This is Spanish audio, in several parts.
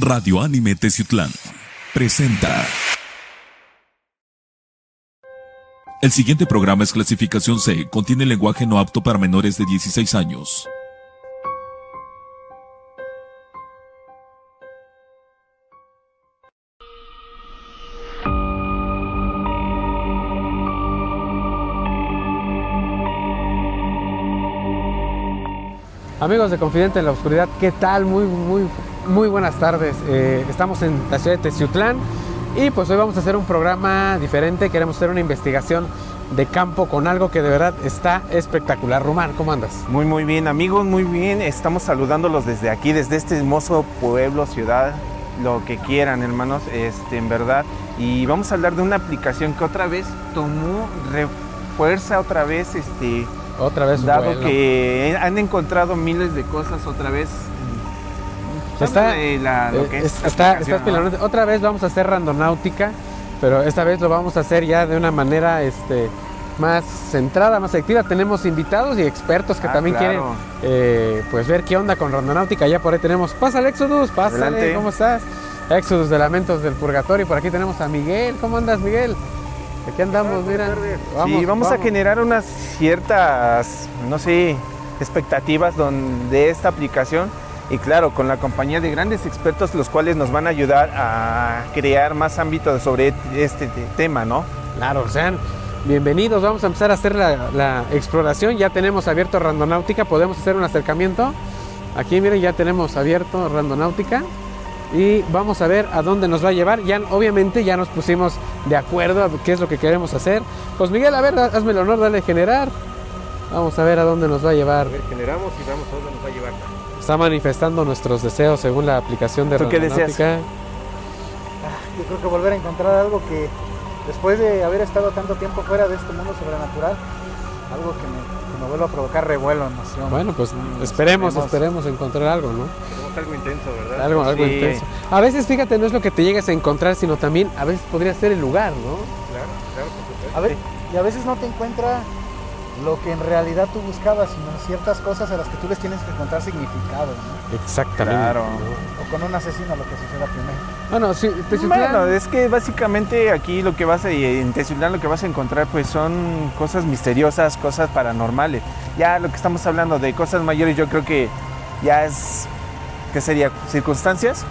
Radio Anime Teciutlán presenta. El siguiente programa es clasificación C, contiene lenguaje no apto para menores de 16 años. Amigos de Confidente en la Oscuridad, ¿qué tal? Muy, muy, muy buenas tardes. Eh, estamos en la ciudad de Teciutlán y pues hoy vamos a hacer un programa diferente. Queremos hacer una investigación de campo con algo que de verdad está espectacular. Román, ¿cómo andas? Muy, muy bien, amigos, muy bien. Estamos saludándolos desde aquí, desde este hermoso pueblo, ciudad, lo que quieran, hermanos, este, en verdad. Y vamos a hablar de una aplicación que otra vez tomó refuerza otra vez este Otra vez. dado que han encontrado miles de cosas otra vez Está- de la- lo Eh, que es- es esta está, ¿no? Otra vez vamos a hacer randonáutica, pero esta vez lo vamos a hacer ya de una manera este, más centrada, más activa. Tenemos invitados y expertos que Ah, también claro. quieren eh, pues ver qué onda con randonáutica. Ya por ahí tenemos. Pásale, Exodus, pásale, Adelante. ¿cómo estás? Exodus de Lamentos del Purgatorio. Por aquí tenemos a Miguel. ¿Cómo andas, Miguel? Aquí andamos, mira. sí, vamos, a generar unas ciertas, no sé, expectativas don- de esta aplicación y claro, con la compañía de grandes expertos los cuales nos van a ayudar a crear más ámbito sobre este te- tema, ¿no? Claro, sean bienvenidos. Vamos a empezar a hacer la, la exploración. Ya tenemos abierto Randonáutica. Podemos hacer un acercamiento. Aquí, miren, ya tenemos abierto Randonáutica. Y vamos a ver a dónde nos va a llevar. Ya, obviamente, ya nos pusimos de acuerdo a qué es lo que queremos hacer. Pues, Miguel, a ver, hazme el honor, dale generar. Vamos a ver a dónde nos va a llevar. generamos y vamos a dónde nos va a llevar. Está manifestando nuestros deseos según la aplicación de ¿Tú qué deseas? Randonáutica. Yo creo que volver a encontrar algo que después de haber estado tanto tiempo fuera de este mundo sobrenatural, algo que me, que me vuelva a provocar revuelo, emoción. Bueno, pues esperemos, esperemos. esperemos encontrar algo, ¿no? Algo intenso, ¿verdad? Algo, algo Sí, intenso. A veces, fíjate, no es lo que te llegas a encontrar, sino también a veces podría ser el lugar, ¿no? Claro, claro, por supuesto. A ver, y a veces no te encuentra lo que en realidad tú buscabas, sino ciertas cosas a las que tú les tienes que encontrar significado, ¿no? Exactamente. Claro. O con un asesino lo que suceda primero. Bueno, sí, Teciutlán- Bueno, es que básicamente aquí lo que vas a, en Teciutlán lo que vas a encontrar pues son cosas misteriosas, cosas paranormales. Ya lo que estamos hablando de cosas mayores yo creo que ya es, ¿qué sería? ¿Circunstancias?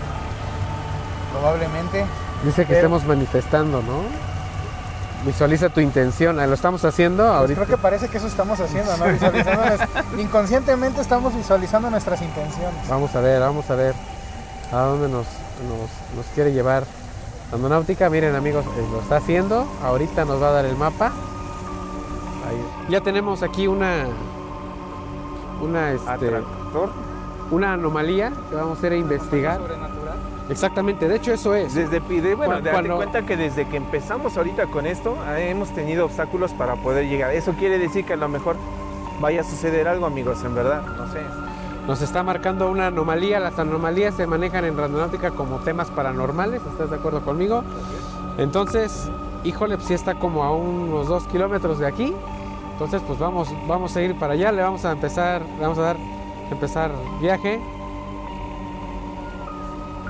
Probablemente. dice que pero- estemos manifestando, ¿no? Visualiza tu intención. Ah, Lo estamos haciendo Pues ahorita. creo que parece que eso estamos haciendo, ¿no? Visualizando inconscientemente estamos visualizando nuestras intenciones. Vamos a ver, vamos a ver a dónde nos, nos, nos quiere llevar Randonáutica. Miren, amigos, eh, lo está haciendo. Ahorita nos va a dar el mapa. Ahí. Ya tenemos aquí una. Una, este, Atractor. una anomalía que vamos a ir a investigar. Exactamente, de hecho eso es. Desde, de- bueno, Cuan- date cuando- cuenta que desde que empezamos ahorita con esto ah, hemos tenido obstáculos para poder llegar. Eso quiere decir que a lo mejor vaya a suceder algo, amigos, en verdad. No sé. Nos está marcando una anomalía. Las anomalías se manejan en Randonáutica como temas paranormales. ¿Estás de acuerdo conmigo? Entonces, híjole, pues sí está como a unos dos kilómetros de aquí. Entonces, pues vamos, vamos a ir para allá. Le vamos a empezar, le vamos a dar empezar viaje.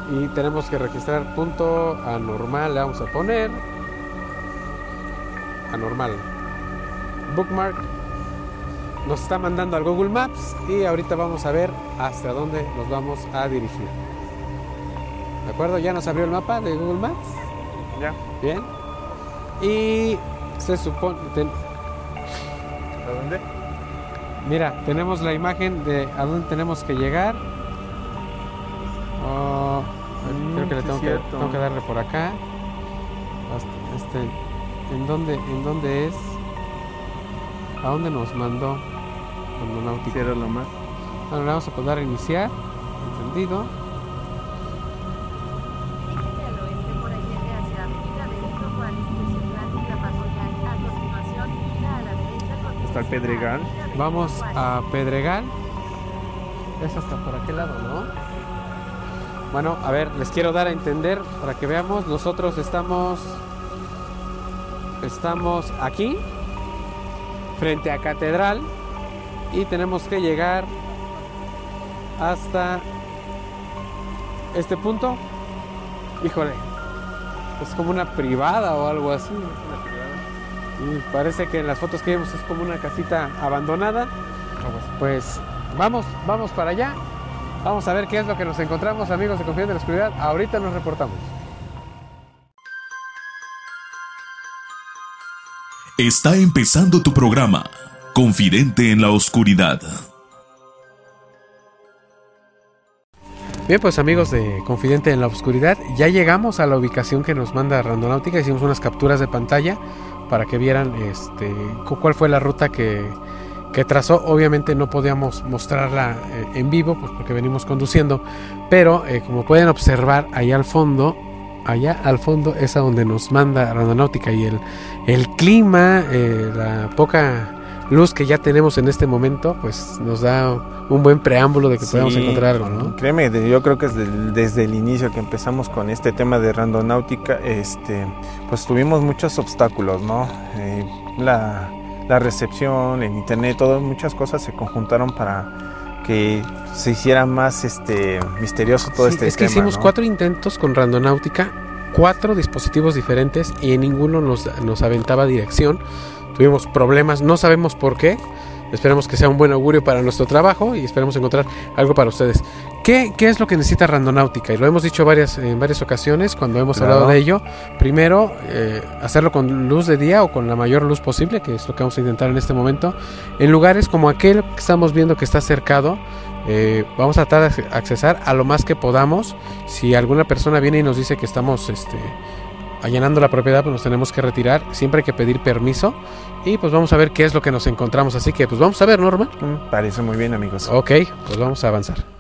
Y tenemos que registrar punto anormal. Le vamos a poner anormal. Bookmark nos está mandando al Google Maps y ahorita vamos a ver hasta dónde nos vamos a dirigir. ¿De acuerdo? Ya nos abrió el mapa de Google Maps. ¿Ya? Bien. Y se supone... ten- ¿A dónde? mira, tenemos la imagen de a dónde tenemos que llegar. Creo que le tengo que, tengo que darle por acá. Hasta- Este, ¿en, dónde, ¿En dónde es? ¿A dónde nos mandó? Quiero lo más. Bueno, le vamos a poder iniciar. Entendido. La Está el Pedregal. Vamos a Pedregal. Es hasta por aquel lado, ¿no? Bueno, a ver, les quiero dar a entender para que veamos. Nosotros estamos. Estamos aquí, frente a Catedral, y tenemos que llegar hasta este punto, híjole, es como una privada o algo así. Y parece que en las fotos que vemos es como una casita abandonada. Pues vamos, vamos para allá. Vamos a ver qué es lo que nos encontramos, amigos de Confianza en la Oscuridad. Ahorita nos reportamos. Está empezando tu programa, Confidente en la Oscuridad. Bien, pues amigos de Confidente en la Oscuridad, ya llegamos a la ubicación que nos manda Randonáutica. Hicimos unas capturas de pantalla para que vieran este, cu- cuál fue la ruta que, que trazó. Obviamente no podíamos mostrarla eh, en vivo pues porque venimos conduciendo, pero eh, como pueden observar allá al fondo, allá al fondo es a donde nos manda Randonáutica y el, el clima, eh, la poca luz que ya tenemos en este momento, pues nos da un buen preámbulo de que podamos Sí, encontrar algo, ¿no? Créeme, yo creo que desde el, desde el inicio que empezamos con este tema de randonáutica, este, pues tuvimos muchos obstáculos, ¿no? Eh, la, la recepción, el internet, todas muchas cosas se conjuntaron para que se hiciera más este misterioso todo Sí, este es que tema, hicimos ¿no? cuatro intentos con Randonáutica, cuatro dispositivos diferentes y en ninguno nos, nos aventaba dirección. Tuvimos problemas, no sabemos por qué. Esperemos que sea un buen augurio para nuestro trabajo y esperemos encontrar algo para ustedes. ¿Qué, qué es lo que necesita Randonáutica? Y lo hemos dicho varias, en varias ocasiones cuando hemos Claro. hablado de ello. Primero, eh, hacerlo con luz de día o con la mayor luz posible, que es lo que vamos a intentar en este momento. En lugares como aquel que estamos viendo que está cercado, eh, vamos a tratar de accesar a lo más que podamos. Si alguna persona viene y nos dice que estamos este, allanando la propiedad, pues nos tenemos que retirar. Siempre hay que pedir permiso. Y pues vamos a ver qué es lo que nos encontramos. Así que pues vamos a ver, Norma. Mm, Parece muy bien, amigos. Ok, pues vamos a avanzar.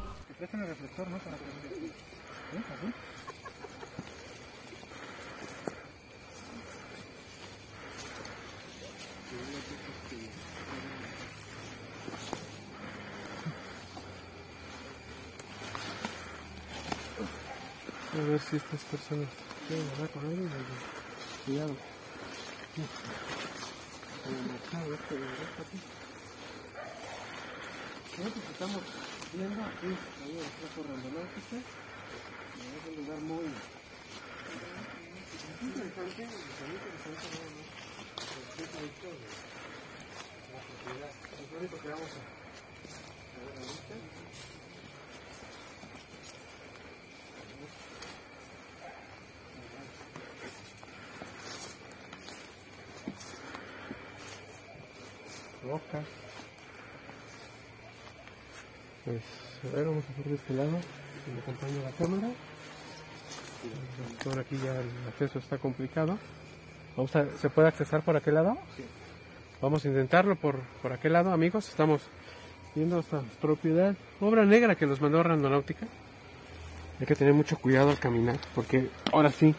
A ver si estas personas quieren hablar con alguien. Cuidado. Nosotros estamos viendo aquí, ahí el trapo randonáutica. Es un lugar muy interesante, muy interesante, ¿no? El tipo de la propiedad. Es lo único que vamos a ver ahorita. Pues, a ver, vamos a por de este lado. Si me acompaña la cámara. Por aquí ya el acceso está complicado. Vamos a, ¿Se puede accesar por aquel lado? Sí. Vamos a intentarlo por, por aquel lado, amigos. Estamos viendo esta propiedad. Obra negra que nos mandó Randonáutica. Hay que tener mucho cuidado al caminar, porque ahora sí,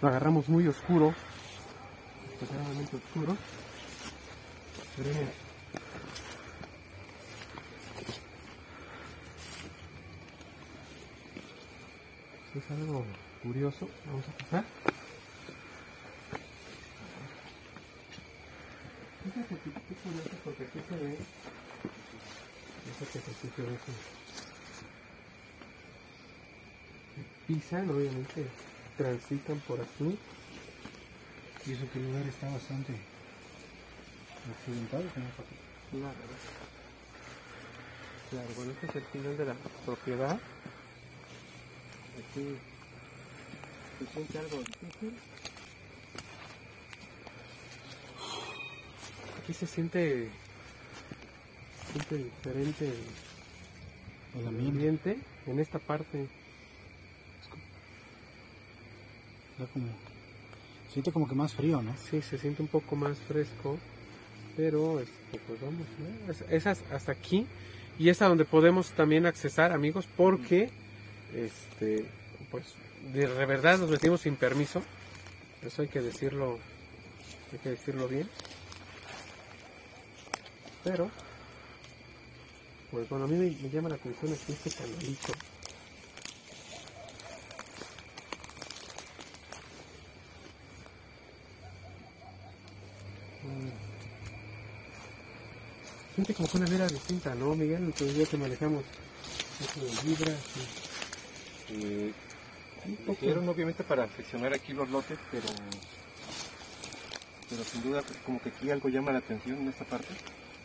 lo agarramos muy oscuro. Exageradamente oscuro. Pero es algo curioso. Vamos a pasar. Fíjate que qué curioso porque aquí se ve. Fíjate que aquí se ve que pisan, obviamente transitan por aquí. Y eso que el lugar está bastante accidentado, Paco. Claro. Claro, bueno, este es el final de la propiedad. Aquí se siente algo difícil. Aquí se siente, siente diferente el, ambiente ambiente. En esta parte está como. Siente como que más frío, ¿no? sí se siente un poco más fresco, pero este, pues vamos, ¿no? es, es as- hasta aquí y es a donde podemos también accesar, amigos, porque este, pues de verdad nos metimos sin permiso, eso hay que decirlo, hay que decirlo bien, pero pues bueno a mí me, llama la atención aquí este canalito. Siente como que una vida distinta, ¿no, Miguel? Entonces ya que manejamos eso de vibras Eh, lo hicieron obviamente para seccionar aquí los lotes, pero, pero sin duda pues, como que aquí algo llama la atención en esta parte.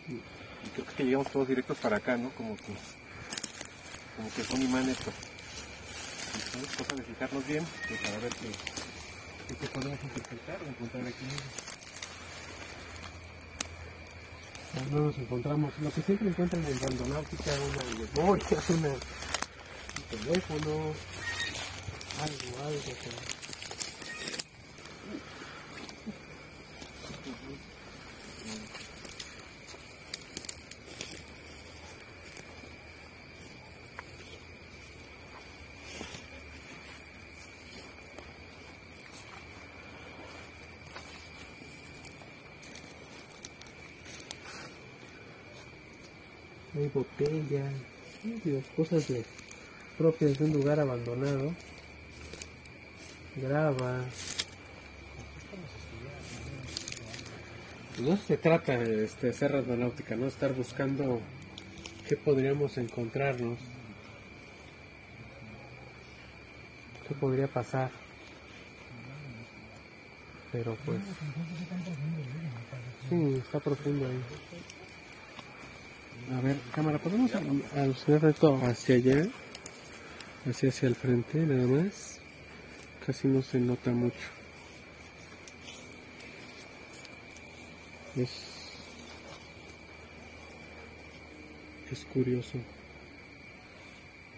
Y creo que llegamos todos directos para acá, ¿no? Como que, como que son imanes, pues. Entonces, cosa de fijarnos bien, pues, para ver qué, qué, qué podemos interpretar o encontrar aquí mismo. No nos encontramos lo que siempre encuentran en randonáutica, una memoria, una, teléfono, algo, algo. Hay botellas, cosas de, propias de un lugar abandonado. Grava. No se trata de este, ser randonáutica, no estar buscando qué podríamos encontrarnos. ¿Qué podría pasar? Pero pues... Sí, está profundo ahí. A ver, cámara, ¿podemos al- alucinar esto hacia allá? Hacia hacia el frente, nada más. Casi no se nota mucho. Es... Es curioso.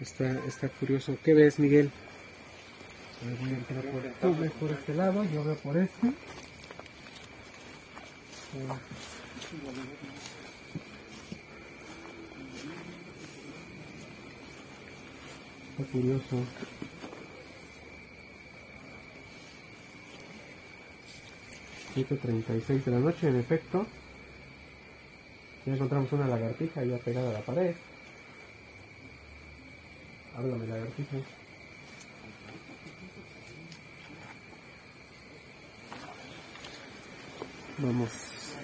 Está, está curioso. ¿Qué ves, Miguel? Voy a entrar por, tú ves por este lado, yo veo por este. Eh, Está curioso. Siete treinta y seis de la noche, en efecto. Ya encontramos una lagartija ya pegada a la pared. Háblame, lagartija. Vamos.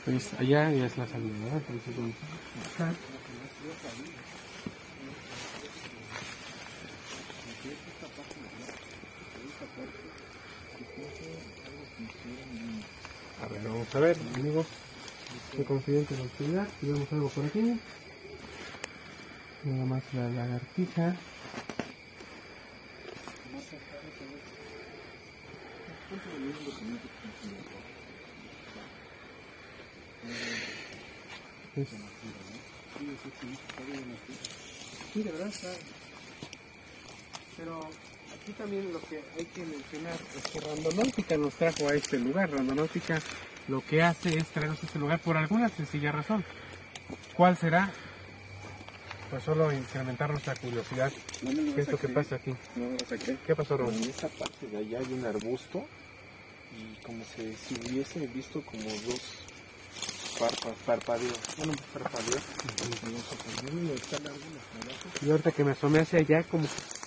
pues, allá ya es la salida. Entonces vamos a ver, amigos. Soy confidente en la actividad. Y vemos algo por aquí. Nada más la lagartija. Sí, de verdad está. Pero aquí también lo que hay que mencionar es que Randonáutica nos trajo a este lugar. Randonáutica lo que hace es traernos a este lugar por alguna sencilla razón. ¿Cuál será? Pues solo incrementar nuestra curiosidad. ¿Qué es lo que pasa aquí? No, ¿Qué pasó, Robert? en esa parte de allá hay un arbusto y como se, si hubiese visto como dos parpa, parpadeos, bueno, parpadeos, no Y ahorita que me asomé hacia allá, como que no está bueno.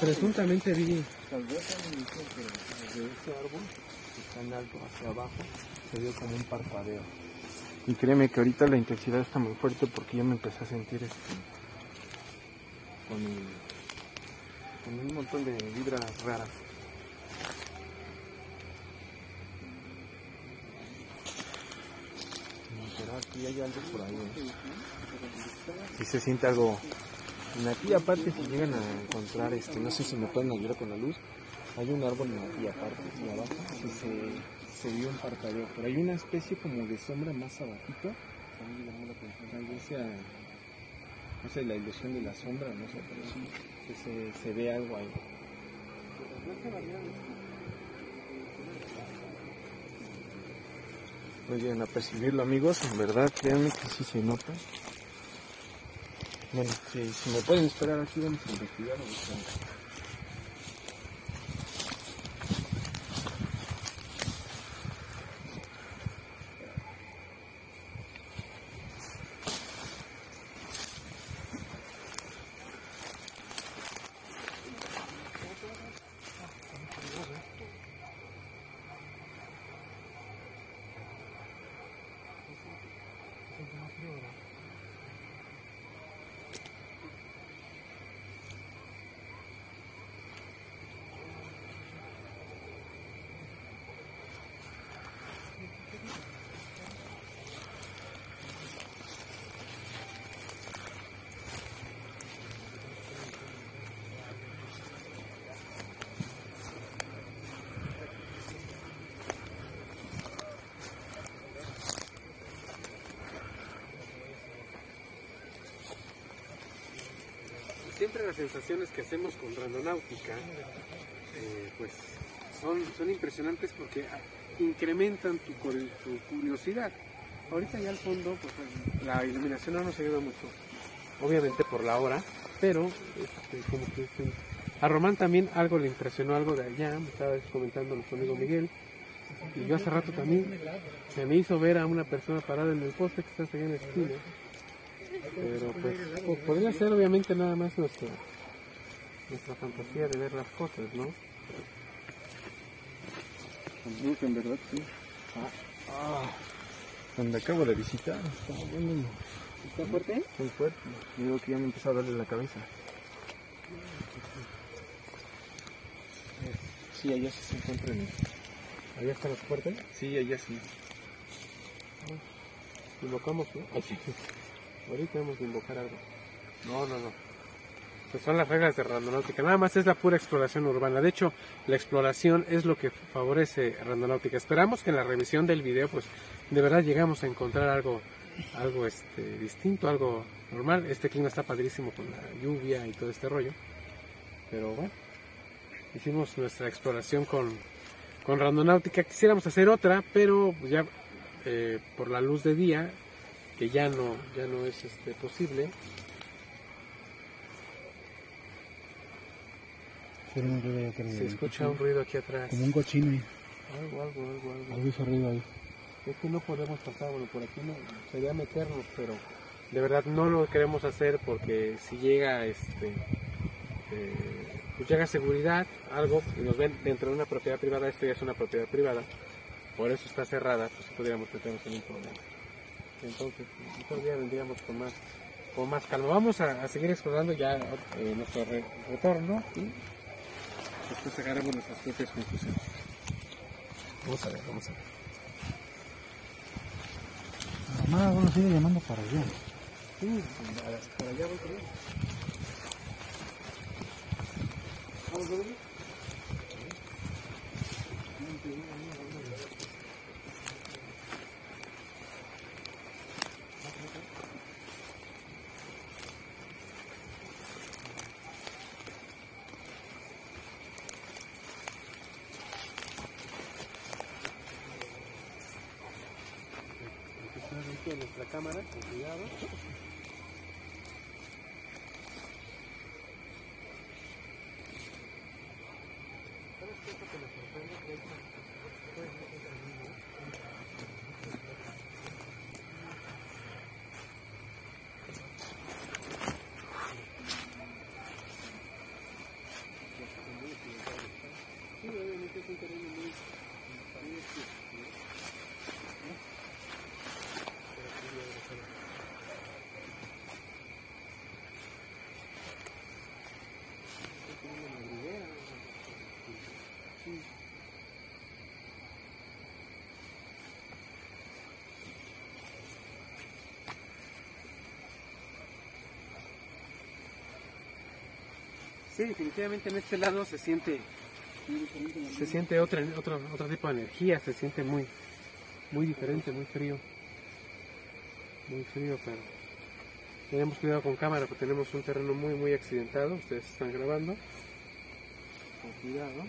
Presuntamente vi. Tal vez desde ese árbol que está en alto hacia abajo se vio como un parpadeo. Y créeme que ahorita la intensidad está muy fuerte porque yo me empecé a sentir este, con, con un montón de vibras raras. Pero aquí hay algo por ahí. Si se siente algo aquí aparte si llegan a encontrar, este, no sé si me pueden ayudar con la luz, hay un árbol en aquí aparte, aquí abajo, y se, vio un parpadeo, pero hay una especie como de sombra más abajito, a mí me llamó la atención, tal vez sea, no sé, la ilusión de la sombra, no sé, pero sí, que se, se ve algo ahí. No llegan a percibirlo amigos, en verdad, créanme que sí se nota. Bueno, si, si me pueden esperar aquí, vamos a investigar siempre las sensaciones que hacemos con randonáutica, eh, pues son, son impresionantes porque ah, incrementan tu, cur- tu curiosidad. Ahorita ya al fondo, pues la iluminación no nos ayuda mucho, obviamente por la hora, pero este, como que este, a Román también algo le impresionó algo de allá, me estaba comentando nuestro amigo Miguel, y yo hace rato también se me hizo ver a una persona parada en el poste que está allá en la esquina. Pero pues po- podría ser obviamente nada más nuestra, nuestra fantasía de ver las cosas, ¿no? en verdad sí. Ah, Donde acabo de visitar, está bueno. ¿Está fuerte? Muy fuerte. Digo que ya me empezó a darle la cabeza. Sí, allá sí se encuentra el... Allá está la fuerte. Sí, allá sí. Invocamos, ¿no? Ay, sí. Ahorita vamos a invocar algo. No, no, no. Pues son las reglas de randonáutica. Nada más es la pura exploración urbana. De hecho, la exploración es lo que favorece randonáutica. Esperamos que en la revisión del video, pues, de verdad llegamos a encontrar algo, algo este, distinto, algo normal. Este clima está padrísimo con la lluvia y todo este rollo. Pero bueno, hicimos nuestra exploración con, con randonáutica. Quisiéramos hacer otra, pero ya eh, por la luz de día, que ya no, ya no es este, posible. Se escucha un ruido aquí atrás. Como un cochino. Algo, algo, algo, algo. Algo hizo ruido ahí. Es que no podemos pasar, bueno, por aquí no, sería meternos, pero de verdad no lo queremos hacer porque si llega, este, eh, pues llega seguridad, algo, y nos ven dentro de una propiedad privada, esto ya es una propiedad privada, por eso está cerrada, pues podríamos meternos en un problema. Entonces, otro día vendríamos con más, con más calma. Vamos a, a seguir explorando ya eh, nuestro re- retorno y después sacaremos nuestras propias conclusiones. Vamos a ver, vamos a ver. Mamá, bueno, sigue llamando para allá. Sí, para allá voy corriendo. ¿Vamos a ver? Sí, definitivamente en este lado se siente se siente otra, otro, otro tipo de energía, se siente muy muy diferente, muy frío. Muy frío, pero tenemos cuidado con cámara porque tenemos un terreno muy muy accidentado, ustedes están grabando. Con cuidado.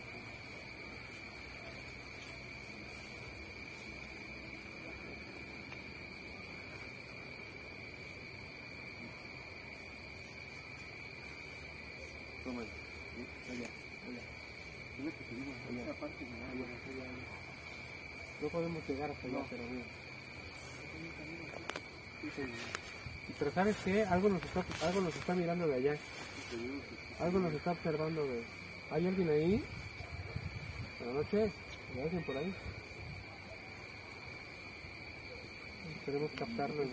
Toma, allá, allá. Mira que tenemos allá. Allá, allá, allá. No podemos llegar hasta allá, pero mira. Pero sabes qué, algo nos está, algo nos está mirando de allá. Algo nos está observando de. ¿Hay alguien ahí? Buenas noches. ¿Hay alguien por ahí? Queremos captarlo.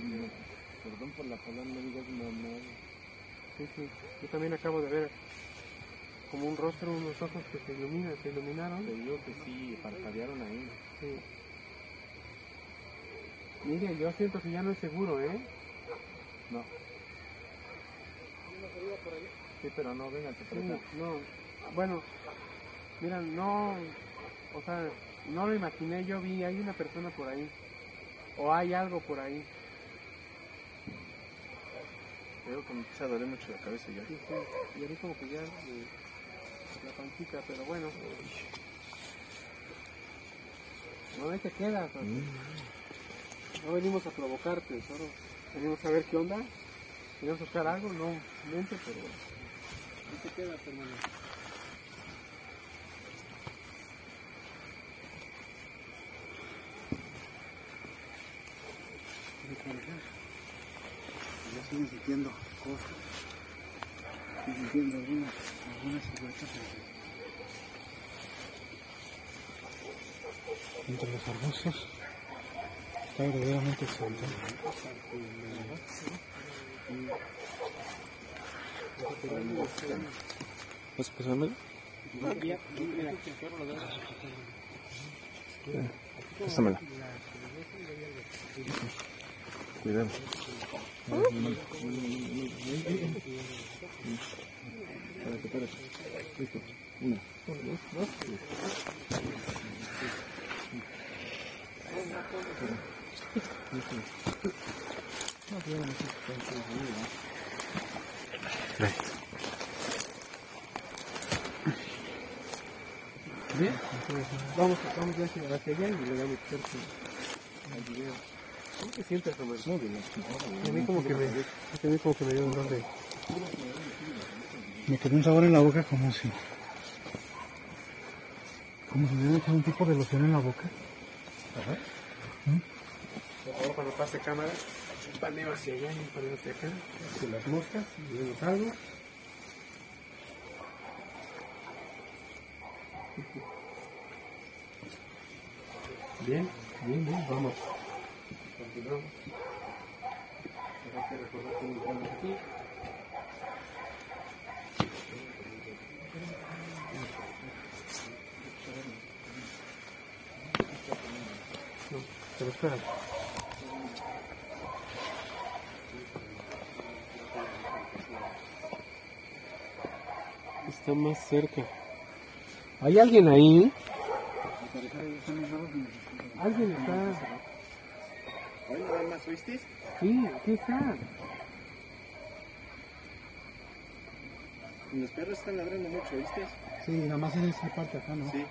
Perdón por la palabra, no digas mamá. Sí, sí. Yo también acabo de ver como un rostro, unos ojos que se iluminan, se iluminaron. Te digo que sí, parpadearon ahí. Sí. Mire, yo siento que ya no es seguro, ¿eh? No. Sí, pero no, véngate por Sí, no, bueno, mira, no, o sea, no lo imaginé, yo vi, hay una persona por ahí, o hay algo por ahí. Creo que me empieza a doler mucho la cabeza ya. Sí, sí. Y a mí como que ya eh, la pancita, pero bueno. No, ahí te queda. pues. No venimos a provocarte, solo venimos a ver qué onda. Queremos buscar algo, no mente, pero ahí te quedas, hermano. Ya estoy sintiendo cosas. Estoy sintiendo algunas, algunas siluetas entre los arbustos. Está verdaderamente excelente. ¿Vas a pasármelo? Pásamela. Cuidado. Listo. Una, dos, dos. Bien, vamos, vamos hacia, hacia allá y le damos fuerte al video. ¿Cómo te sientes, hermano? Muy bien. A mí como que me, a mí como que me dio un de... Me quedó un sabor en la boca como si. como si me hubiera echado un tipo de loción en la boca. Cuando pase cámara, un paneo hacia allá y un paneo hacia acá, hacia las moscas, vemos algo. Bien, bien, bien, vamos. Continuamos. Hay recordar que entramos aquí. No, pero espera. Está más cerca. ¿Hay alguien ahí? Alguien está. ¿Hoy nada más? Sí, aquí está. Los perros están ladrando mucho, ¿viste? Sí, nada más en esa parte acá, ¿no? Sí.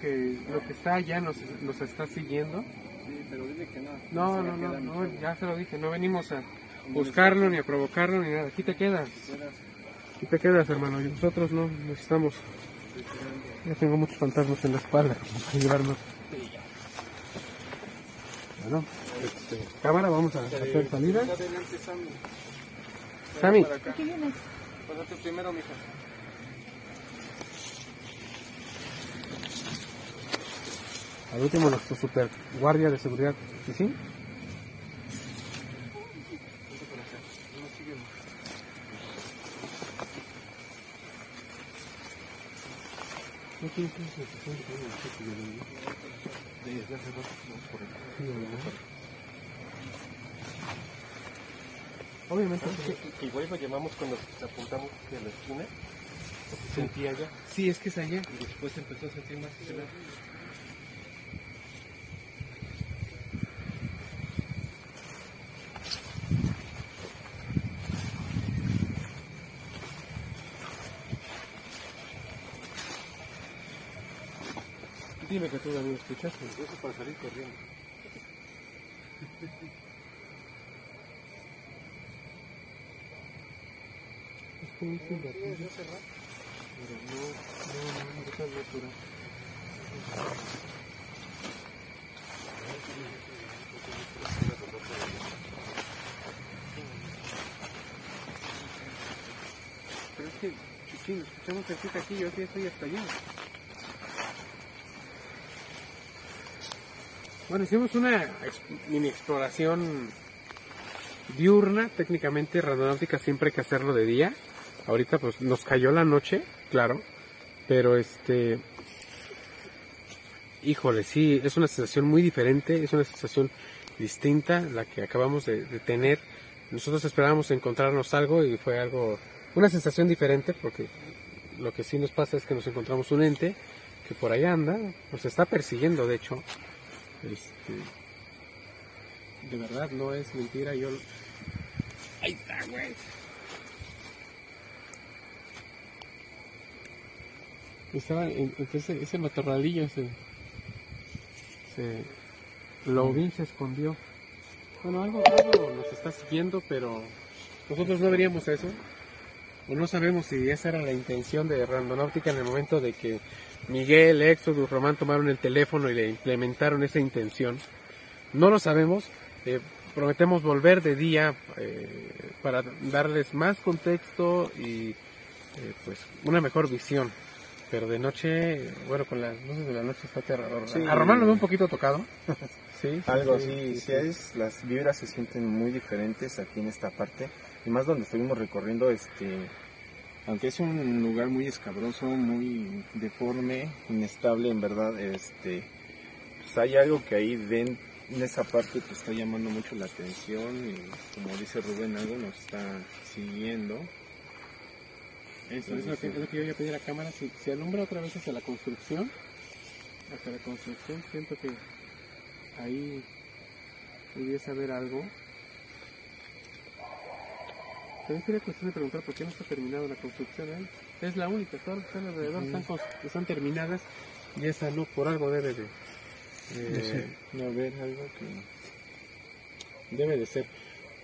Que lo que está allá nos, nos está siguiendo. Sí, pero dile que no. No, no, no, ya se lo dije, no venimos a buscarlo ni a provocarlo ni nada. Aquí te quedas. Aquí te quedas, hermano. Y nosotros no necesitamos. Ya tengo muchos fantasmas en la espalda para llevarnos. Bueno, este, cámara, vamos a hacer salida. Sammy. Para acá. Pásate primero, mija. Al último nuestro super guardia de seguridad. ¿Sí? sí? ¿No de que. Obviamente. Que igual lo llamamos cuando apuntamos hacia la esquina. Se sentía allá. Sí, es que es allá. Y después empezó a sentir más Dime que tú también escuchaste. Eso para salir corriendo. Es como un silbatillo. Pero no, no, no, no es tan natural. Pero es que, lo escuchamos cerquita aquí, yo aquí estoy hasta allá. Bueno, hicimos una mini exploración diurna, técnicamente randonáutica siempre hay que hacerlo de día. Ahorita pues nos cayó la noche, claro, pero este, híjole, sí, es una sensación muy diferente, es una sensación distinta la que acabamos de, de tener. Nosotros esperábamos encontrarnos algo y fue algo, una sensación diferente porque lo que sí nos pasa es que nos encontramos un ente que por allá anda, nos está persiguiendo, de hecho. Este, de verdad, no es mentira, yo... Ahí está, güey. Estaba en, en ese, matorralillo, se, se, lo vi, se escondió. Bueno, algo, algo nos está siguiendo, pero nosotros no veríamos eso. O no sabemos si esa era la intención de Randonáutica en el momento de que Miguel, Exodus, Román tomaron el teléfono y le implementaron esa intención. No lo sabemos. Eh, prometemos volver de día eh, para darles más contexto y eh, pues una mejor visión. Pero de noche, bueno, con las luces de la noche está aterrador. Sí. A Román lo veo un poquito tocado. Sí, sí, Algo sí, así, sí, sí es, las vibras se sienten muy diferentes aquí en esta parte, y más donde estuvimos recorriendo, este, aunque es un lugar muy escabroso, muy deforme, inestable en verdad, este, pues hay algo que ahí ven, en esa parte te está llamando mucho la atención, y como dice Rubén, algo nos está siguiendo. Eso, es lo que, es lo que yo voy a pedir a la cámara. Si, si alumbra otra vez hacia la construcción, hacia la construcción, siento que ahí pudiese haber algo. También sería cuestión de preguntar por qué no está terminada la construcción ahí. Es la única, todas las que están alrededor están, terminadas y esa no, por algo debe de, eh, No ver algo que... debe de ser.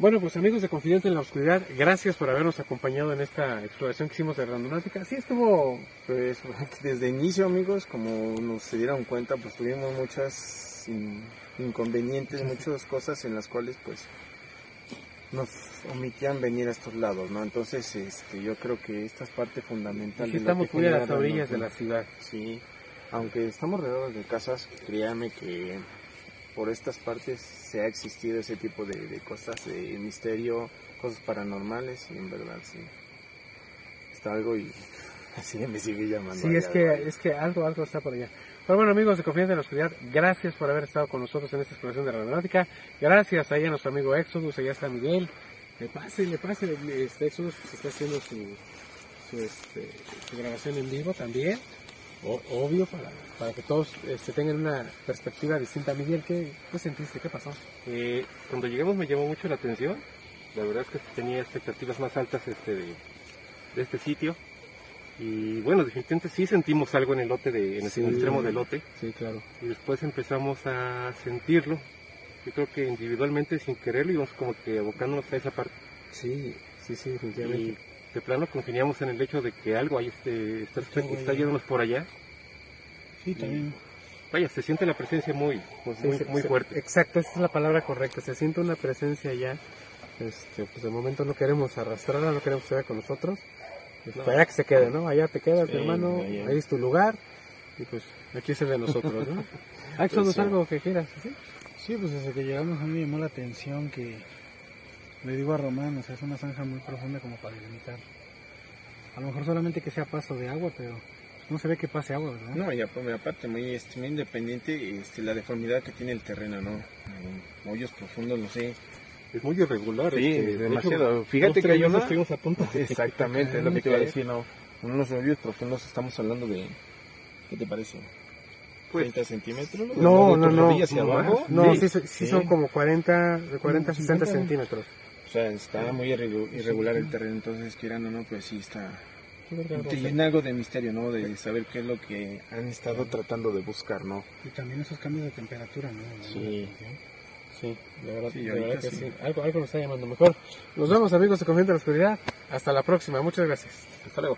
Bueno, pues amigos de Confidente en la Oscuridad, gracias por habernos acompañado en esta exploración que hicimos de Randonáutica. Sí estuvo Pues desde inicio amigos, como nos se dieron cuenta, pues tuvimos muchas in- inconvenientes, muchas cosas en las cuales pues nos omitían venir a estos lados, ¿no? Entonces, este, yo creo que esta es parte fundamental. Lo estamos muy a las orillas de la ciudad. Sí, aunque estamos rodeados de casas, créame que por estas partes se ha existido ese tipo de, de cosas, de misterio, cosas paranormales, y en verdad sí. Está algo y así me sigue llamando. Sí, allá es que, es que algo, algo está por allá. Pero bueno, amigos de Confianza en la Oscuridad, gracias por haber estado con nosotros en esta exploración de Randonáutica. Gracias allá a nuestro amigo Exodus, allá está Miguel. Le pase, le pase, este Exodus se está haciendo su, su, este, su grabación en vivo también. O- obvio, para, para que todos este, tengan una perspectiva distinta. Miguel, ¿qué, qué sentiste? ¿Qué pasó? Eh, cuando llegamos me llamó mucho la atención. La verdad es que tenía expectativas más altas este de este sitio. Y bueno, definitivamente sí sentimos algo en el lote, de, en el extremo del lote. Sí, claro. Y después empezamos a sentirlo. Yo creo que individualmente, sin quererlo, íbamos como que abocándonos a esa parte. Sí, sí, sí, definitivamente. Y de plano congeniamos en el hecho de que algo ahí este, está, está, güey. yéndonos por allá. Sí, también. Vaya, se siente la presencia muy, muy, Sí, muy, se- muy se- fuerte. Exacto, esa es la palabra correcta. Se siente una presencia ya. Este, pues de momento no queremos arrastrarla, no queremos que con nosotros. Pues, para allá que se quede, ¿no? Allá te quedas, Sí, hermano. allá. Ahí es tu lugar. Y pues aquí es el de nosotros, ¿no? Axel, Pues sí. algo que quieras? ¿sí? Sí, pues desde que llegamos a mí me llamó la atención que le digo a Román, o sea, es una zanja muy profunda como para delimitar. A lo mejor solamente que sea paso de agua, pero no se ve que pase agua, ¿verdad? No, y ap- aparte, muy, este, muy independiente, este, la deformidad que tiene el terreno, ¿no? Hoyos profundos, no sé. Es muy irregular. Sí, este, de hecho, demasiado. Fíjate que hay una- estuvimos a punto de- Exactamente, es lo que te iba a decir, ¿no? Unos hoyos profundos estamos hablando de... ¿Qué te parece? Pues, ¿30 centímetros? No, ¿De no, no. hacia abajo? No, sí, Sí, sí, son como 40, de 40 a 60 Como 50, centímetros. O sea, está muy irregu- irregular el terreno, entonces quieran o no, pues sí está... Tiene algo de misterio, ¿no? De saber qué es lo que han estado tratando de buscar, ¿no? Y también esos cambios de temperatura, ¿no? Sí. Sí, de verdad, Sí, verdad que sí. sí. Algo, algo nos está llamando mejor. Nos vemos amigos de Confianza en la Oscuridad. Hasta la próxima. Muchas gracias. Hasta luego.